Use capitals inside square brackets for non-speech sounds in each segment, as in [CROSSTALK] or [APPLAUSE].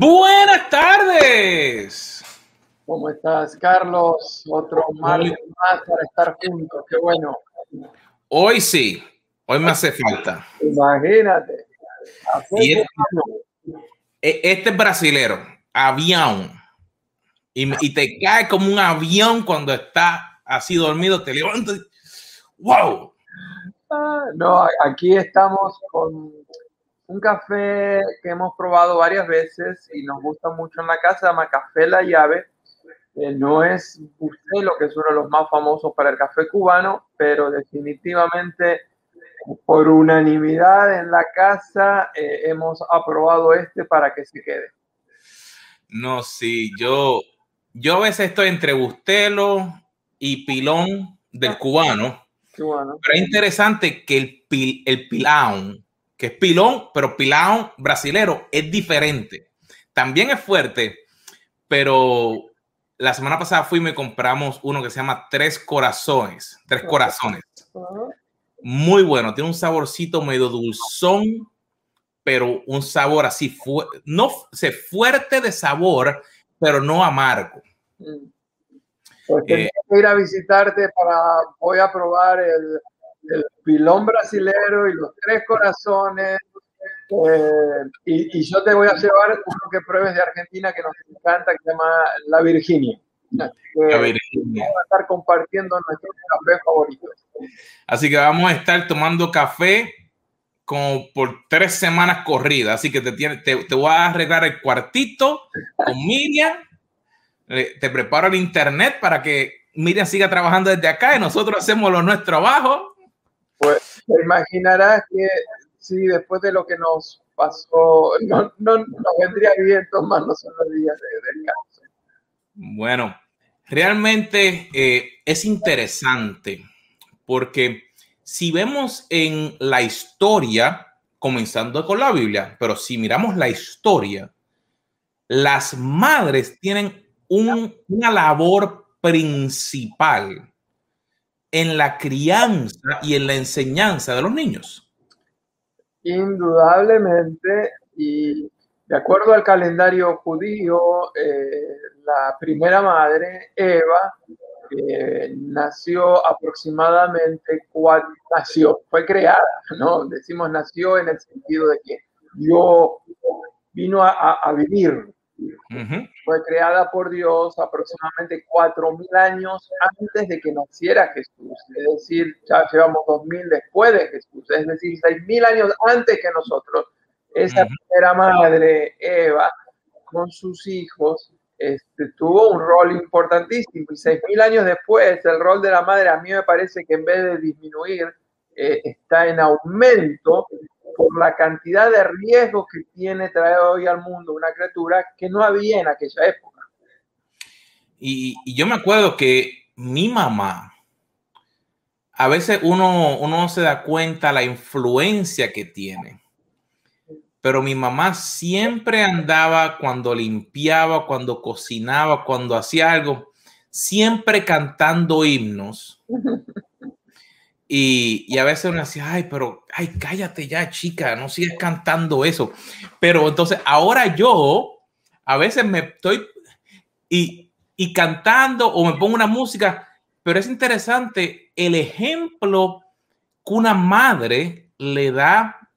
Buenas tardes. ¿Cómo estás, Carlos? Otro martes más para estar juntos. Qué bueno. Hoy sí, hoy me hace falta. Imagínate. Y este, e, este es brasilero, avión. Y, y, te cae como un avión cuando está así dormido, te levantas. ¡Wow! Ah, no, aquí estamos con un café que hemos probado varias veces y nos gusta mucho en la casa, se llama Café La Llave. no es usted lo que es uno de los más famosos para el café cubano, pero definitivamente por unanimidad en la casa eh, hemos aprobado este para que se quede. No, sí, yo, yo a veces estoy entre Bustelo y Pilón del cubano. cubano. Pero es interesante que el, pil, el Pilón que es pilón, pero pilón brasilero es diferente. También es fuerte, pero la semana pasada fuimos y compramos uno que se llama Tres Corazones. Tres Corazones. Muy bueno, tiene un saborcito medio dulzón, pero un sabor así, no sé, fuerte de sabor, pero no amargo. Mm. Pues eh, ir a visitarte para, voy a probar el, el pilón brasilero y los tres corazones. Eh, y, y, yo te voy a llevar uno que pruebes de Argentina que nos encanta, que se llama La Virginia. la Virginia. Vamos a estar compartiendo nuestros cafés favoritos. Así que vamos a estar tomando café como por tres semanas corridas. Así que te, te, te voy a arreglar el cuartito con Miriam. Te preparo el internet para que Miriam siga trabajando desde acá y nosotros hacemos lo nuestro abajo te imaginarás que sí, después de lo que nos pasó, no, no nos vendría bien tomarnos unos días de descanso. Bueno, realmente eh, es interesante porque si vemos en la historia, comenzando con la Biblia, pero si miramos la historia, las madres tienen una labor principal en la crianza y en la enseñanza de los niños? Indudablemente, y de acuerdo al calendario judío, eh, la primera madre, Eva, nació aproximadamente cuatro, nació, fue creada, ¿no? Decimos nació en el sentido de que yo vino a vivir, fue creada por Dios aproximadamente 4.000 años antes de que naciera Jesús. Es decir, ya llevamos 2.000 después de Jesús. Es decir, 6.000 años antes que nosotros. Esa primera madre, Eva, con sus hijos, este, tuvo un rol importantísimo. Y 6.000 años después, el rol de la madre a mí me parece que en vez de disminuir, eh, está en aumento por la cantidad de riesgos que tiene traer hoy al mundo una criatura que no había en aquella época. Y, yo me acuerdo que mi mamá, a veces uno, uno se da cuenta la influencia que tiene. Pero mi mamá siempre andaba cuando limpiaba, cuando cocinaba, cuando hacía algo, siempre cantando himnos. [LAUGHS] Y, a veces uno decía, ay, pero, ay, cállate ya, chica, no sigues cantando eso. Pero entonces ahora yo a veces me estoy y, y cantando o me pongo una música, pero es interesante el ejemplo que una madre le da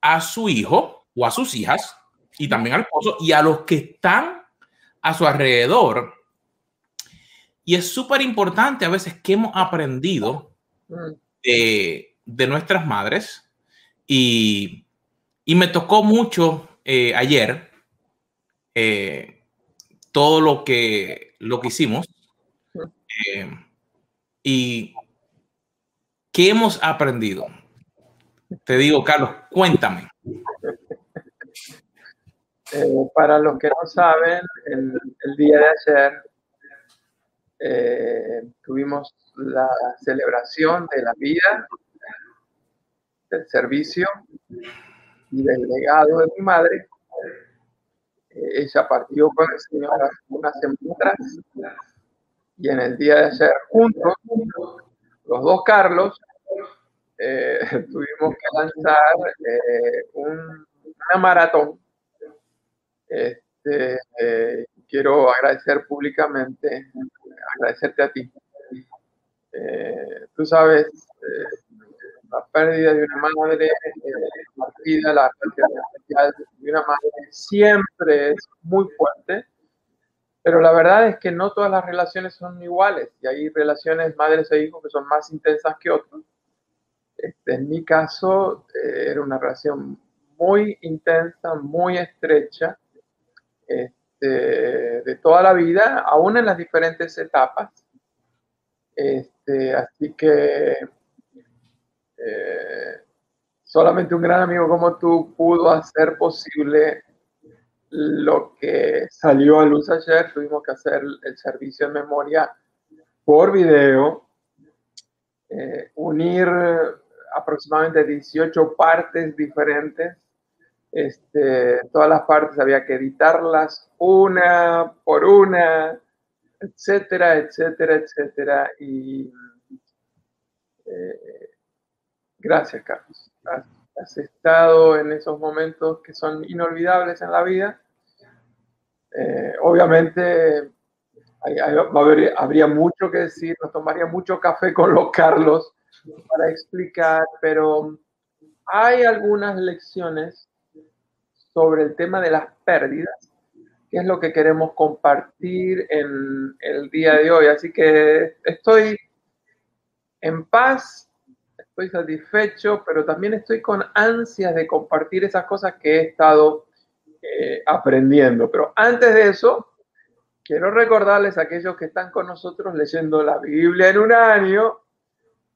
a su hijo o a sus hijas y también al esposo y a los que están a su alrededor. Y es súper importante a veces que hemos aprendido de, nuestras madres y, me tocó mucho eh, ayer eh, todo lo que, lo que hicimos eh, y qué hemos aprendido. Te digo, Carlos, cuéntame. para los que no saben, el, el día de ayer eh, tuvimos la celebración de la vida, del servicio y del legado de mi madre. Eh, ella partió con el Señor hace unas semanas y en el día de ayer juntos, los dos Carlos, eh, [LAUGHS] tuvimos que lanzar un, una maratón Este, quiero agradecer públicamente, agradecerte a ti. Eh, tú sabes, eh, la pérdida de una madre, partida, la pérdida de una madre siempre es muy fuerte, pero la verdad es que no todas las relaciones son iguales y hay relaciones madres e hijos que son más intensas que otras. Este, en mi caso, era una relación muy intensa, muy estrecha, este, de toda la vida, aún en las diferentes etapas. Este, así que eh, solamente un gran amigo como tú pudo hacer posible lo que salió a luz ayer. Tuvimos que hacer el servicio de memoria por video, eh, unir aproximadamente 18 partes diferentes este, todas las partes había que editarlas una por una, etcétera, etcétera, etcétera. Y eh, gracias, Carlos. Has, estado en esos momentos que son inolvidables en la vida. Eh, obviamente habría mucho que decir, nos tomaría mucho café con los Carlos para explicar, pero hay algunas lecciones sobre el tema de las pérdidas, que es lo que queremos compartir en el día de hoy. Así que estoy en paz, estoy satisfecho, pero también estoy con ansias de compartir esas cosas que he estado eh, aprendiendo. Pero antes de eso, quiero recordarles a aquellos que están con nosotros leyendo la Biblia en un año,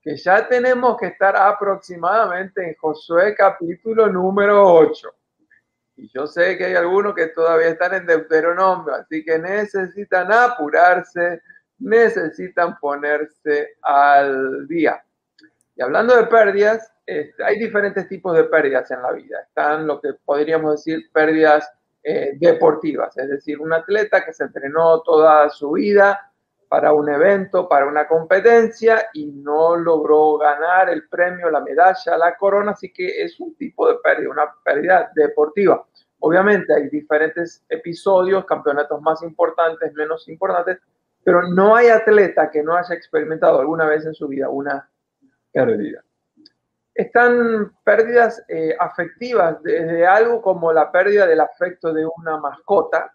que ya tenemos que estar aproximadamente en Josué capítulo número 8. Y yo sé que hay algunos que todavía están en Deuteronomio, así que necesitan apurarse, necesitan ponerse al día. Y hablando de pérdidas, este, hay diferentes tipos de pérdidas en la vida. Están lo que podríamos decir pérdidas eh, deportivas, es decir, un atleta que se entrenó toda su vida para un evento, para una competencia y no logró ganar el premio, la medalla, la corona, así que es un tipo de pérdida, una pérdida deportiva. Obviamente hay diferentes episodios, campeonatos más importantes, menos importantes, pero no hay atleta que no haya experimentado alguna vez en su vida una pérdida. Están pérdidas eh, afectivas, desde algo como la pérdida del afecto de una mascota,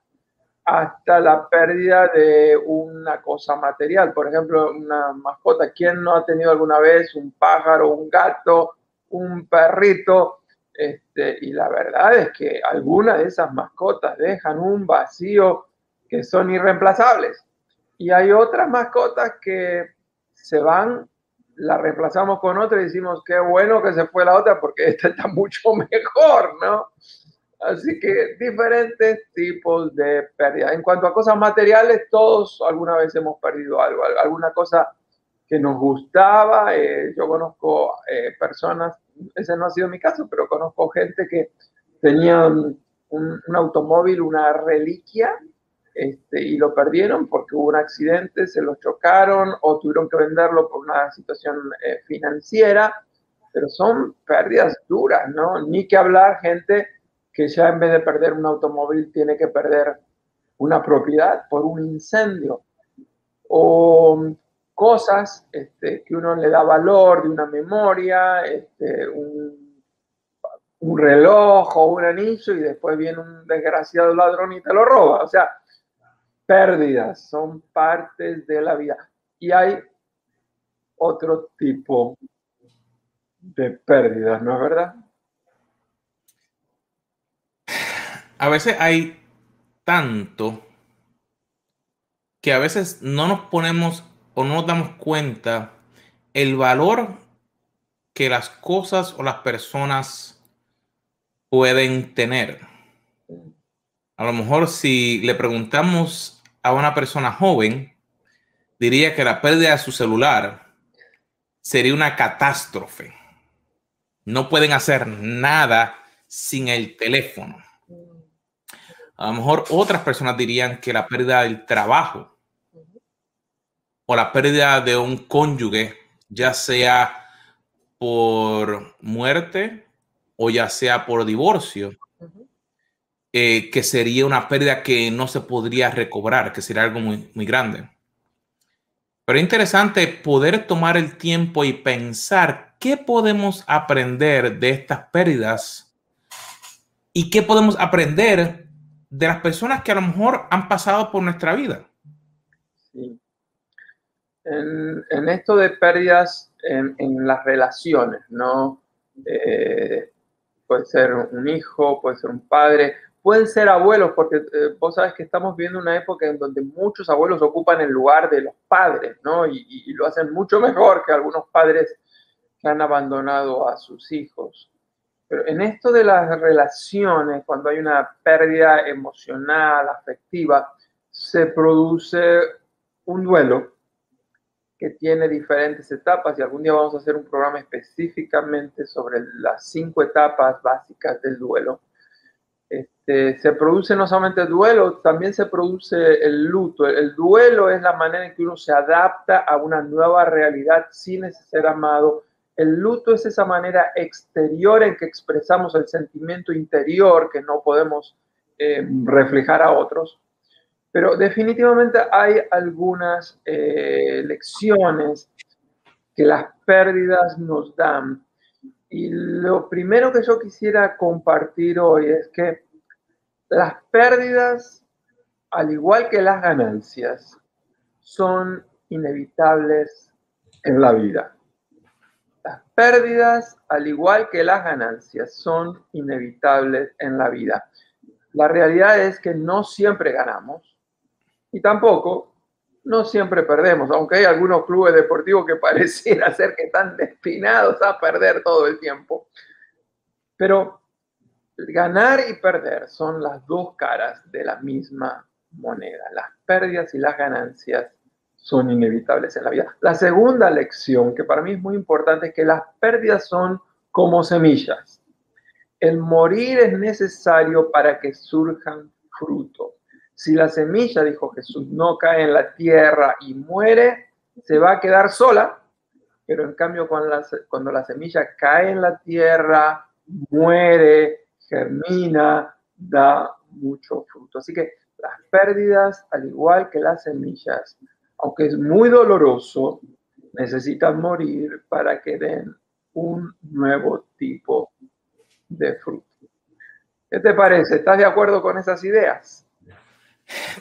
hasta la pérdida de una cosa material. Por ejemplo, una mascota. ¿Quién no ha tenido alguna vez un pájaro, un gato, un perrito? Este, y la verdad es que algunas de esas mascotas dejan un vacío que son irreemplazables. Y hay otras mascotas que se van, la reemplazamos con otra y decimos, qué bueno que se fue la otra porque esta está [LAUGHS] mucho mejor, ¿no? Así que diferentes tipos de pérdida. En cuanto a cosas materiales, todos alguna vez hemos perdido algo, alguna cosa que nos gustaba. Eh, yo conozco eh, personas, ese no ha sido mi caso, pero conozco gente que tenían un, automóvil, una reliquia, este, y lo perdieron porque hubo un accidente, se lo chocaron o tuvieron que venderlo por una situación eh, financiera, pero son pérdidas duras, ¿no? Ni que hablar gente que ya en vez de perder un automóvil tiene que perder una propiedad por un incendio o cosas este, que uno le da valor de una memoria, este, un, un, reloj o un anillo y después viene un desgraciado ladrón y te lo roba. O sea, pérdidas son partes de la vida. Y hay otro tipo de pérdidas, ¿no es verdad? A veces hay tanto que a veces no nos ponemos o no nos damos cuenta el valor que las cosas o las personas pueden tener. A lo mejor si le preguntamos a una persona joven, diría que la pérdida de su celular sería una catástrofe. No pueden hacer nada sin el teléfono. A lo mejor otras personas dirían que la pérdida del trabajo o la pérdida de un cónyuge, ya sea por muerte o ya sea por divorcio, eh, que sería una pérdida que no se podría recobrar, que sería algo muy, muy grande. Pero es interesante poder tomar el tiempo y pensar qué podemos aprender de estas pérdidas y qué podemos aprender de las personas que a lo mejor han pasado por nuestra vida. Sí. En, esto de pérdidas en, las relaciones, ¿no? Eh, puede ser un hijo, puede ser un padre, pueden ser abuelos, porque eh, vos sabes que estamos viendo una época en donde muchos abuelos ocupan el lugar de los padres, ¿no? Y, lo hacen mucho mejor que algunos padres que han abandonado a sus hijos. Pero en esto de las relaciones, cuando hay una pérdida emocional, afectiva, se produce un duelo que tiene diferentes etapas y algún día vamos a hacer un programa específicamente sobre las cinco etapas básicas del duelo. Este, se produce no solamente el duelo, también se produce el luto. El, duelo es la manera en que uno se adapta a una nueva realidad sin ser amado. El luto es esa manera exterior en que expresamos el sentimiento interior que no podemos eh, reflejar a otros. Pero definitivamente hay algunas eh, lecciones que las pérdidas nos dan y lo primero que yo quisiera compartir hoy es que las pérdidas, al igual que las ganancias, son inevitables en la vida. Pérdidas, al igual que las ganancias, son inevitables en la vida. La realidad es que no siempre ganamos y tampoco no siempre perdemos, aunque hay algunos clubes deportivos que [LAUGHS] pareciera ser que están destinados a perder todo el tiempo. Pero ganar y perder son las dos caras de la misma moneda. Las pérdidas y las ganancias son inevitables en la vida. La segunda lección, que para mí es muy importante, es que las pérdidas son como semillas. El morir es necesario para que surjan frutos. Si la semilla, dijo Jesús, no cae en la tierra y muere, se va a quedar sola, pero en cambio cuando la, cuando la semilla cae en la tierra, muere, germina, da mucho fruto. Así que las pérdidas, al igual que las semillas, aunque es muy doloroso, necesitan morir para que den un nuevo tipo de fruto. ¿Qué te parece? ¿Estás de acuerdo con esas ideas?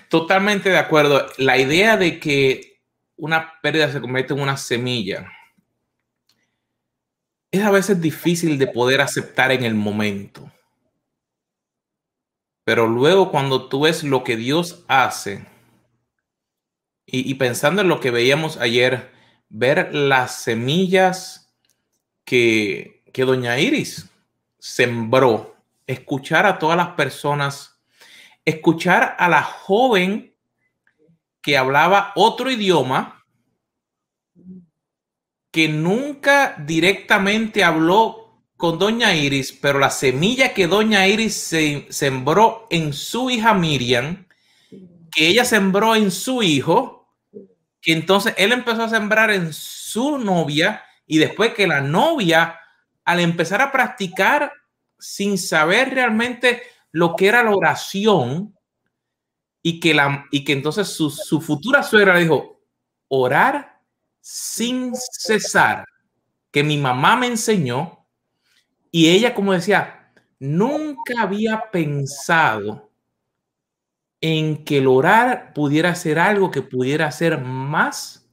Totalmente de acuerdo. La idea de que una pérdida se convierte en una semilla es a veces difícil de poder aceptar en el momento. Pero luego cuando tú ves lo que Dios hace y, pensando en lo que veíamos ayer, ver las semillas que, que Doña Iris sembró, escuchar a todas las personas escuchar a la joven que hablaba otro idioma, que nunca directamente habló con Doña Iris, pero la semilla que Doña Iris se sembró en su hija Miriam, que ella sembró en su hijo, entonces él empezó a sembrar en su novia y después que la novia, al empezar a practicar sin saber realmente lo que era la oración y que, la, y que entonces su, su futura suegra le dijo, orar sin cesar, que mi mamá me enseñó y ella como decía, nunca había pensado en que el orar pudiera ser algo que pudiera ser más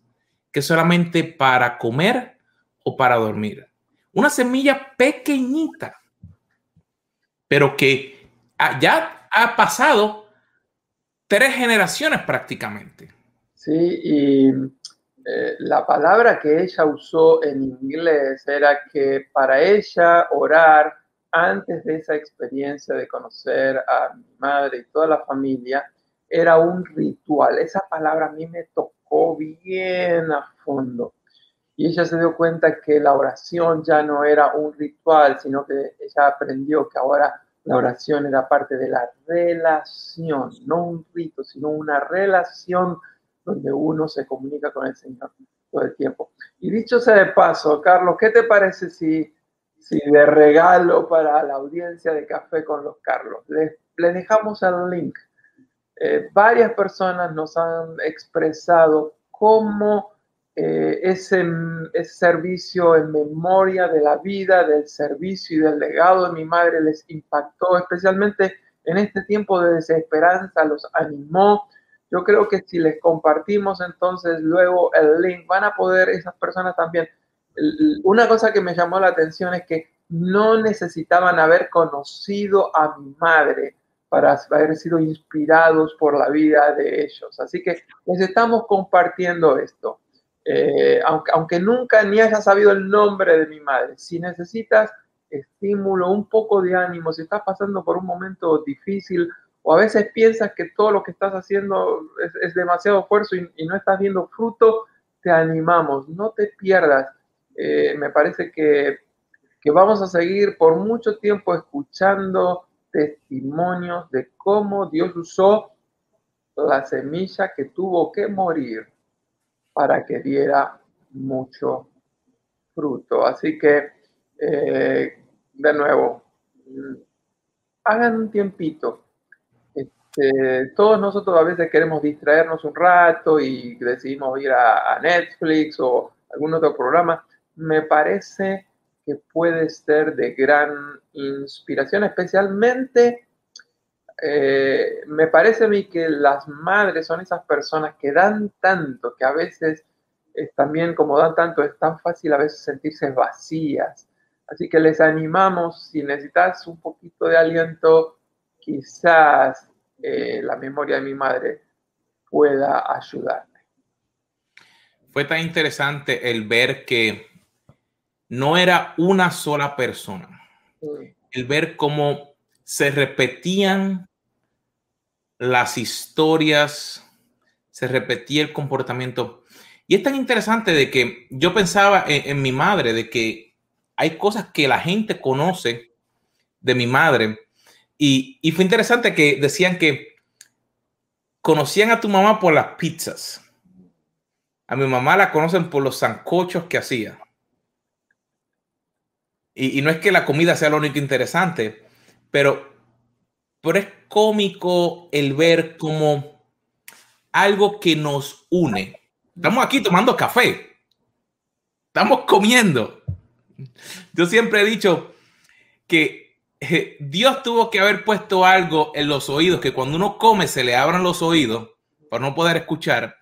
que solamente para comer o para dormir. Una semilla pequeñita, pero que ya ha pasado tres generaciones prácticamente. Sí, y eh, la palabra que ella usó en inglés era que para ella orar antes de esa experiencia de conocer a mi madre y toda la familia era un ritual. Esa palabra a mí me tocó bien a fondo. Y ella se dio cuenta que la oración ya no era un ritual, sino que ella aprendió que ahora la oración era parte de la relación, no un rito, sino una relación donde uno se comunica con el Señor todo el tiempo. Y dicho sea de paso, Carlos, ¿qué te parece si, si de regalo para la audiencia de Café con los Carlos les dejamos el link. Eh, varias personas nos han expresado cómo eh, ese, servicio en memoria de la vida, del servicio y del legado de mi madre les impactó, especialmente en este tiempo de desesperanza, los animó. Yo creo que si les compartimos entonces luego el link, van a poder esas personas también. Una cosa que me llamó la atención es que no necesitaban haber conocido a mi madre para haber sido inspirados por la vida de ellos. Así que les estamos compartiendo esto. Eh, aunque, nunca ni haya sabido el nombre de mi madre, si necesitas estímulo, un poco de ánimo, si estás pasando por un momento difícil o a veces piensas que todo lo que estás haciendo es, demasiado esfuerzo y, no estás viendo fruto, te animamos, no te pierdas. Eh, me parece que, que vamos a seguir por mucho tiempo escuchando testimonios de cómo Dios usó la semilla que tuvo que morir para que diera mucho fruto. Así que, eh, de nuevo, hagan un tiempito. Este, todos nosotros a veces queremos distraernos un rato y decidimos ir a, Netflix o algún otro programa. Me parece que puede ser de gran inspiración, especialmente eh, me parece a mí que las madres son esas personas que dan tanto, que a veces es también como dan tanto, es tan fácil a veces sentirse vacías. Así que les animamos, si necesitas un poquito de aliento, quizás eh, la memoria de mi madre pueda ayudarme. Fue tan interesante el ver que no era una sola persona, el ver cómo se repetían las historias, se repetía el comportamiento. Y es tan interesante de que yo pensaba en, mi madre, de que hay cosas que la gente conoce de mi madre. Y, y, fue interesante que decían que conocían a tu mamá por las pizzas. A mi mamá la conocen por los zancochos que hacía. Y, no es que la comida sea lo único interesante, pero, pero es cómico el ver como algo que nos une. Estamos aquí tomando café. Estamos comiendo. Yo siempre he dicho que eh, Dios tuvo que haber puesto algo en los oídos, que cuando uno come se le abran los oídos para no poder escuchar.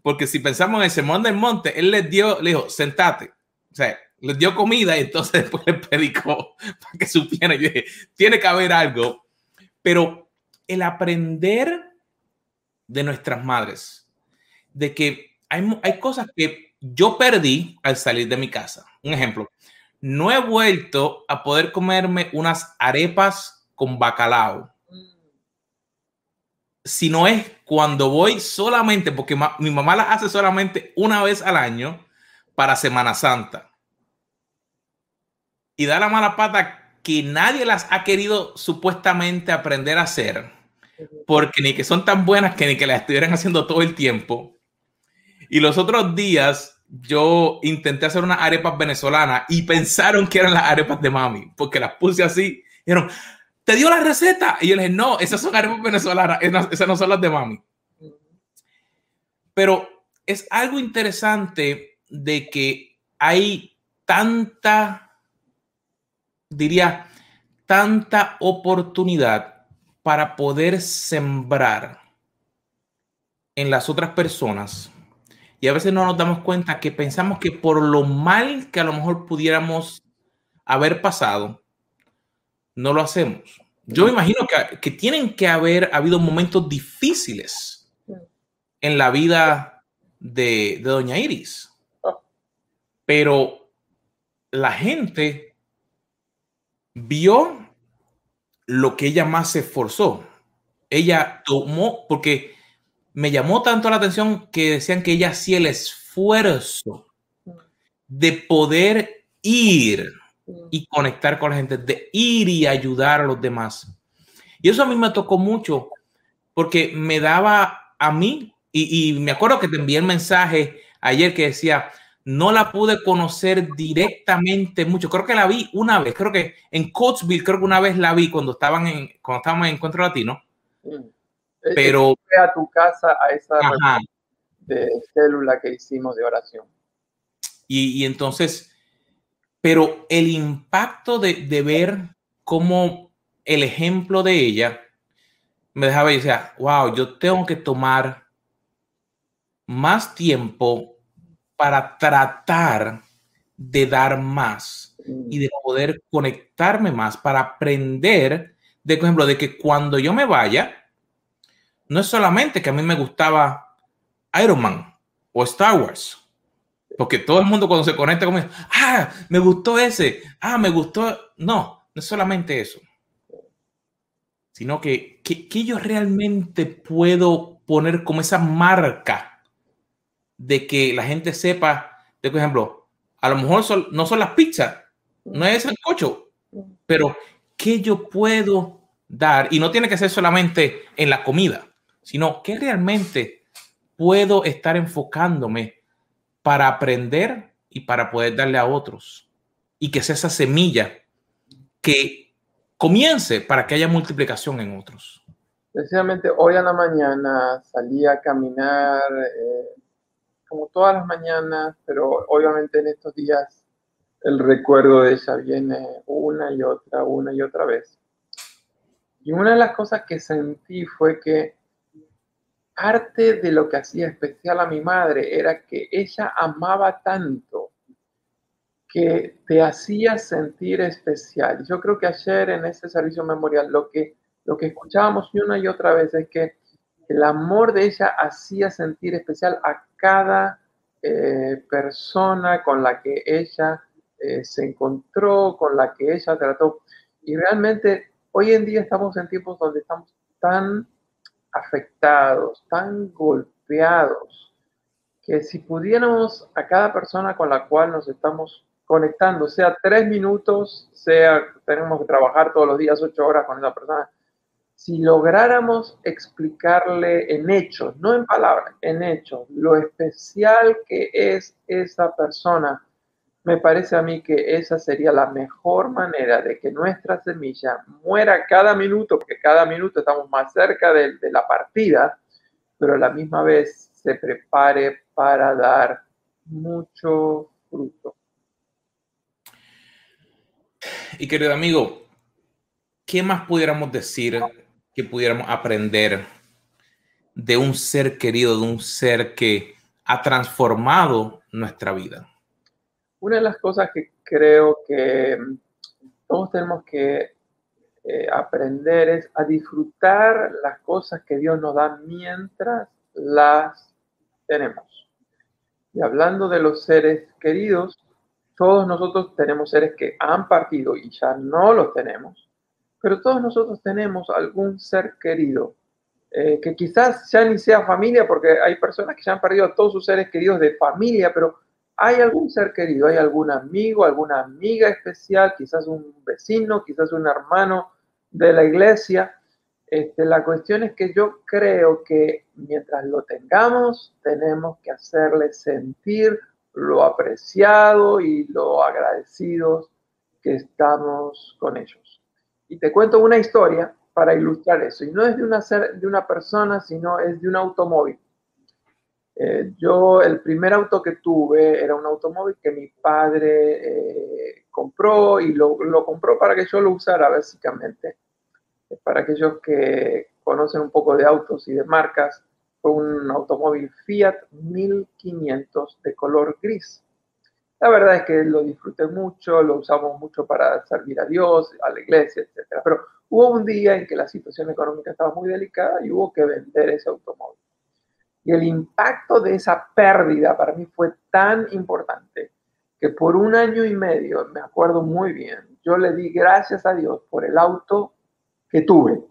Porque si pensamos en el sermón del monte, Él les dio, le dijo, sentate. O sea, les dio comida y entonces [LAUGHS] después le predicó para que supieran. Yo tiene que haber algo. Pero el aprender de nuestras madres, de que hay, hay cosas que yo perdí al salir de mi casa. Un ejemplo, no he vuelto a poder comerme unas arepas con bacalao. Si no es cuando voy solamente, porque mi mamá las hace solamente una vez al año para Semana Santa y da la mala pata que nadie las ha querido supuestamente aprender a hacer, porque ni que son tan buenas que ni que las estuvieran haciendo todo el tiempo. Y los otros días yo intenté hacer unas arepas venezolanas y pensaron que eran las arepas de mami, porque las puse así. Y dijeron, ¿te dio la receta? Y yo les dije, no, esas son arepas venezolanas, esas no son las de mami. Pero es algo interesante de que hay tanta diría, tanta oportunidad para poder sembrar en las otras personas. Y a veces no nos damos cuenta que pensamos que por lo mal que a lo mejor pudiéramos haber pasado, no lo hacemos. Yo imagino que, que tienen que haber habido momentos difíciles en la vida de Doña Iris. Pero la gente vio lo que ella más se esforzó. Ella tomó, porque me llamó tanto la atención que decían que ella hacía el esfuerzo de poder ir y conectar con la gente, de ir y ayudar a los demás. Y eso a mí me tocó mucho porque me daba a mí, y, y me acuerdo que te envié el mensaje ayer que decía, no la pude conocer directamente mucho. Creo que la vi una vez, creo que en Coatesville, creo que una vez la vi cuando estaban en, cuando estábamos en Encuentro Latino. Mm. Pero a tu casa a esa de célula que hicimos de oración. Y, y entonces, pero el impacto de, de, ver cómo el ejemplo de ella me dejaba y decía, wow, yo tengo que tomar más tiempo para tratar de dar más y de poder conectarme más para aprender, de por ejemplo, de que cuando yo me vaya, no es solamente que a mí me gustaba Iron Man o Star Wars, porque todo el mundo cuando se conecta conmigo, ah, me gustó ese, ah, me gustó, no, no es solamente eso, sino que, que, yo realmente puedo poner como esa marca de que la gente sepa, de por ejemplo, a lo mejor no son las pizzas, no es el cocho, pero ¿qué yo puedo dar? Y no tiene que ser solamente en la comida, sino que realmente puedo estar enfocándome para aprender y para poder darle a otros. Y que sea esa semilla que comience para que haya multiplicación en otros. Precisamente hoy a la mañana salí a caminar eh, como todas las mañanas, pero obviamente en estos días el recuerdo de ella viene una y otra, una y otra vez. Y una de las cosas que sentí fue que parte de lo que hacía especial a mi madre era que ella amaba tanto que te hacía sentir especial. Yo creo que ayer en ese servicio memorial lo que, lo que escuchábamos una y otra vez es que el amor de ella hacía sentir especial a cada eh, persona con la que ella eh, se encontró, con la que ella trató. Y realmente hoy en día estamos en tiempos donde estamos tan afectados, tan golpeados, que si pudiéramos a cada persona con la cual nos estamos conectando, sea tres minutos, sea tenemos que trabajar todos los días ocho horas con esa persona, si lográramos explicarle en hechos, no en palabras, en hechos, lo especial que es esa persona, me parece a mí que esa sería la mejor manera de que nuestra semilla muera cada minuto, porque cada minuto estamos más cerca de, la partida, pero a la misma vez se prepare para dar mucho fruto. Y querido amigo, ¿qué más pudiéramos decir que pudiéramos aprender de un ser querido, de un ser que ha transformado nuestra vida? Una de las cosas que creo que todos tenemos que eh, aprender es a disfrutar las cosas que Dios nos da mientras las tenemos. Y hablando de los seres queridos, todos nosotros tenemos seres que han partido y ya no los tenemos, pero todos nosotros tenemos algún ser querido eh, que quizás ya ni sea familia, porque hay personas que ya han perdido a todos sus seres queridos de familia, pero hay algún ser querido, hay algún amigo, alguna amiga especial, quizás un vecino, quizás un hermano de la iglesia. Este, la cuestión es que yo creo que mientras lo tengamos, tenemos que hacerle sentir lo apreciado y lo agradecidos que estamos con ellos. Y te cuento una historia para ilustrar eso. Y no es de una, de una persona, sino es de un automóvil. Eh, yo, el primer auto que tuve era un automóvil que mi padre eh, compró y lo, lo, compró para que yo lo usara básicamente. Para aquellos que conocen un poco de autos y de marcas, fue un automóvil Fiat 1500 de color gris. La verdad es que lo disfruté mucho, lo usamos mucho para servir a Dios, a la iglesia, etc. Pero hubo un día en que la situación económica estaba muy delicada y hubo que vender ese automóvil. Y el impacto de esa pérdida para mí fue tan importante que por un año y medio, me acuerdo muy bien, yo le di gracias a Dios por el auto que tuve.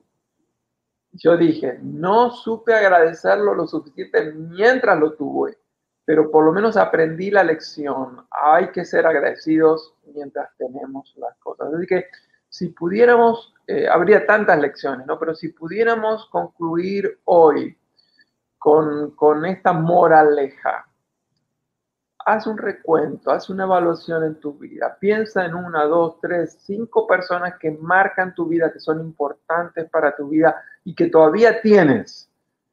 Yo dije, no supe agradecerlo lo suficiente mientras lo tuve, pero por lo menos aprendí la lección. Hay que ser agradecidos mientras tenemos las cosas. Así que si pudiéramos, eh, habría tantas lecciones, ¿no? Pero si pudiéramos concluir hoy con, esta moraleja. haz un recuento, haz una evaluación en tu vida. Piensa en una, dos, tres, cinco personas que marcan tu vida, que son importantes para tu vida y que todavía tienes.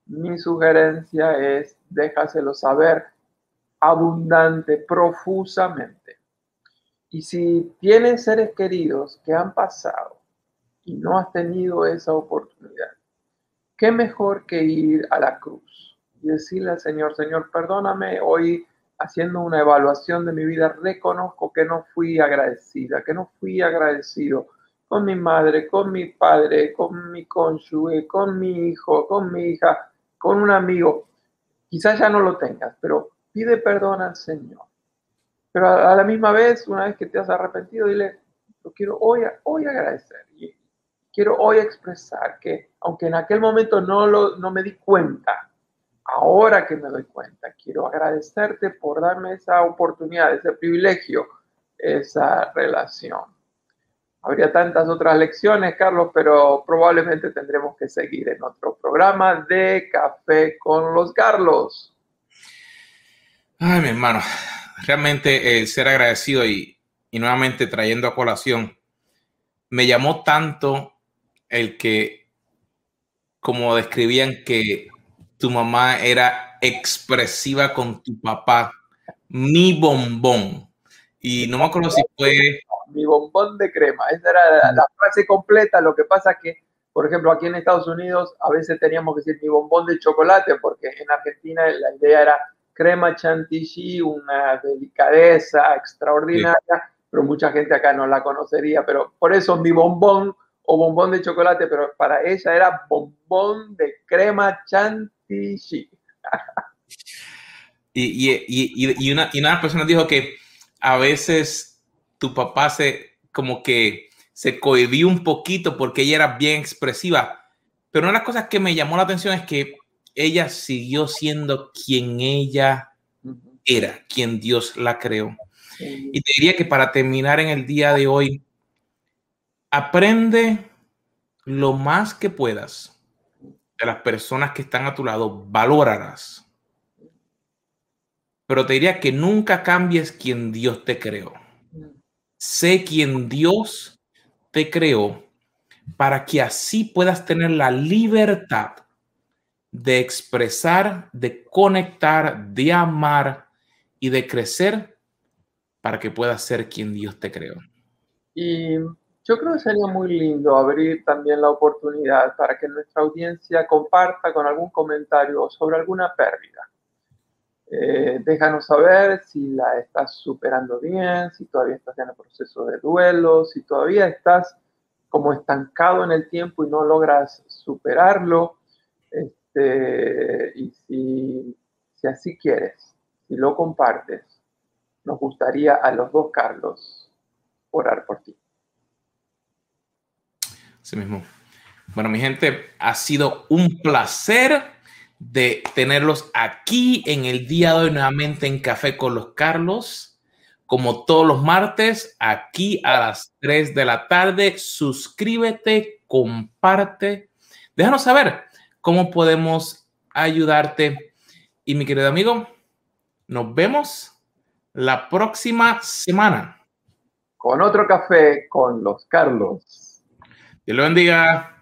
Mi sugerencia es déjaselo saber abundante, profusamente. Y si tienes seres queridos que han pasado y no has tenido esa oportunidad, ¿qué mejor que ir a la cruz y decirle al Señor, Señor, perdóname, hoy haciendo una evaluación de mi vida, reconozco que no fui agradecida, que no fui agradecido con mi madre, con mi padre, con mi cónyuge, con mi hijo, con mi hija, con un amigo. Quizás ya no lo tengas, pero pide perdón al Señor. Pero a, la misma vez, una vez que te has arrepentido, dile, lo quiero hoy, hoy agradecer. Y quiero hoy expresar que, aunque en aquel momento no, lo, no me di cuenta, ahora que me doy cuenta, quiero agradecerte por darme esa oportunidad, ese privilegio, esa relación. Habría tantas otras lecciones, Carlos, pero probablemente tendremos que seguir en otro programa de Café con los Carlos. Ay, mi hermano, realmente ser agradecido y, y nuevamente trayendo a colación, me llamó tanto el que, como describían que tu mamá era expresiva con tu papá. Mi bombón. Y no me acuerdo si fue... Mi bombón de crema. Esa era la, frase completa. Lo que pasa que, por ejemplo, aquí en Estados Unidos a veces teníamos que decir mi bombón de chocolate, porque en Argentina la idea era crema chantilly, una delicadeza extraordinaria, pero mucha gente acá no la conocería. Pero por eso mi bombón o bombón de chocolate, pero para ella era bombón de crema chantilly [LAUGHS] y, una, y una persona dijo que a veces tu papá se como que se cohibió un poquito porque ella era bien expresiva. Pero una de las cosas que me llamó la atención es que ella siguió siendo quien ella era, quien Dios la creó. Y te diría que para terminar en el día de hoy, aprende lo más que puedas de las personas que están a tu lado, valorarás. Pero te diría que nunca cambies quien Dios te creó. Sé quien Dios te creó para que así puedas tener la libertad de expresar, de conectar, de amar y de crecer para que puedas ser quien Dios te creó. Y yo creo que sería muy lindo abrir también la oportunidad para que nuestra audiencia comparta con algún comentario sobre alguna pérdida. Eh, déjanos saber si la estás superando bien, si todavía estás en el proceso de duelo, si todavía estás como estancado en el tiempo y no logras superarlo. Este, y si, si así quieres, si lo compartes, nos gustaría a los dos Carlos orar por ti mismo. Bueno, mi gente, ha sido un placer de tenerlos aquí en el día de hoy nuevamente en Café con los Carlos. Como todos los martes, aquí a las 3 de la tarde. Suscríbete, comparte. Déjanos saber cómo podemos ayudarte. Y mi querido amigo, nos vemos la próxima semana. Con otro café con los Carlos. Que lo bendiga.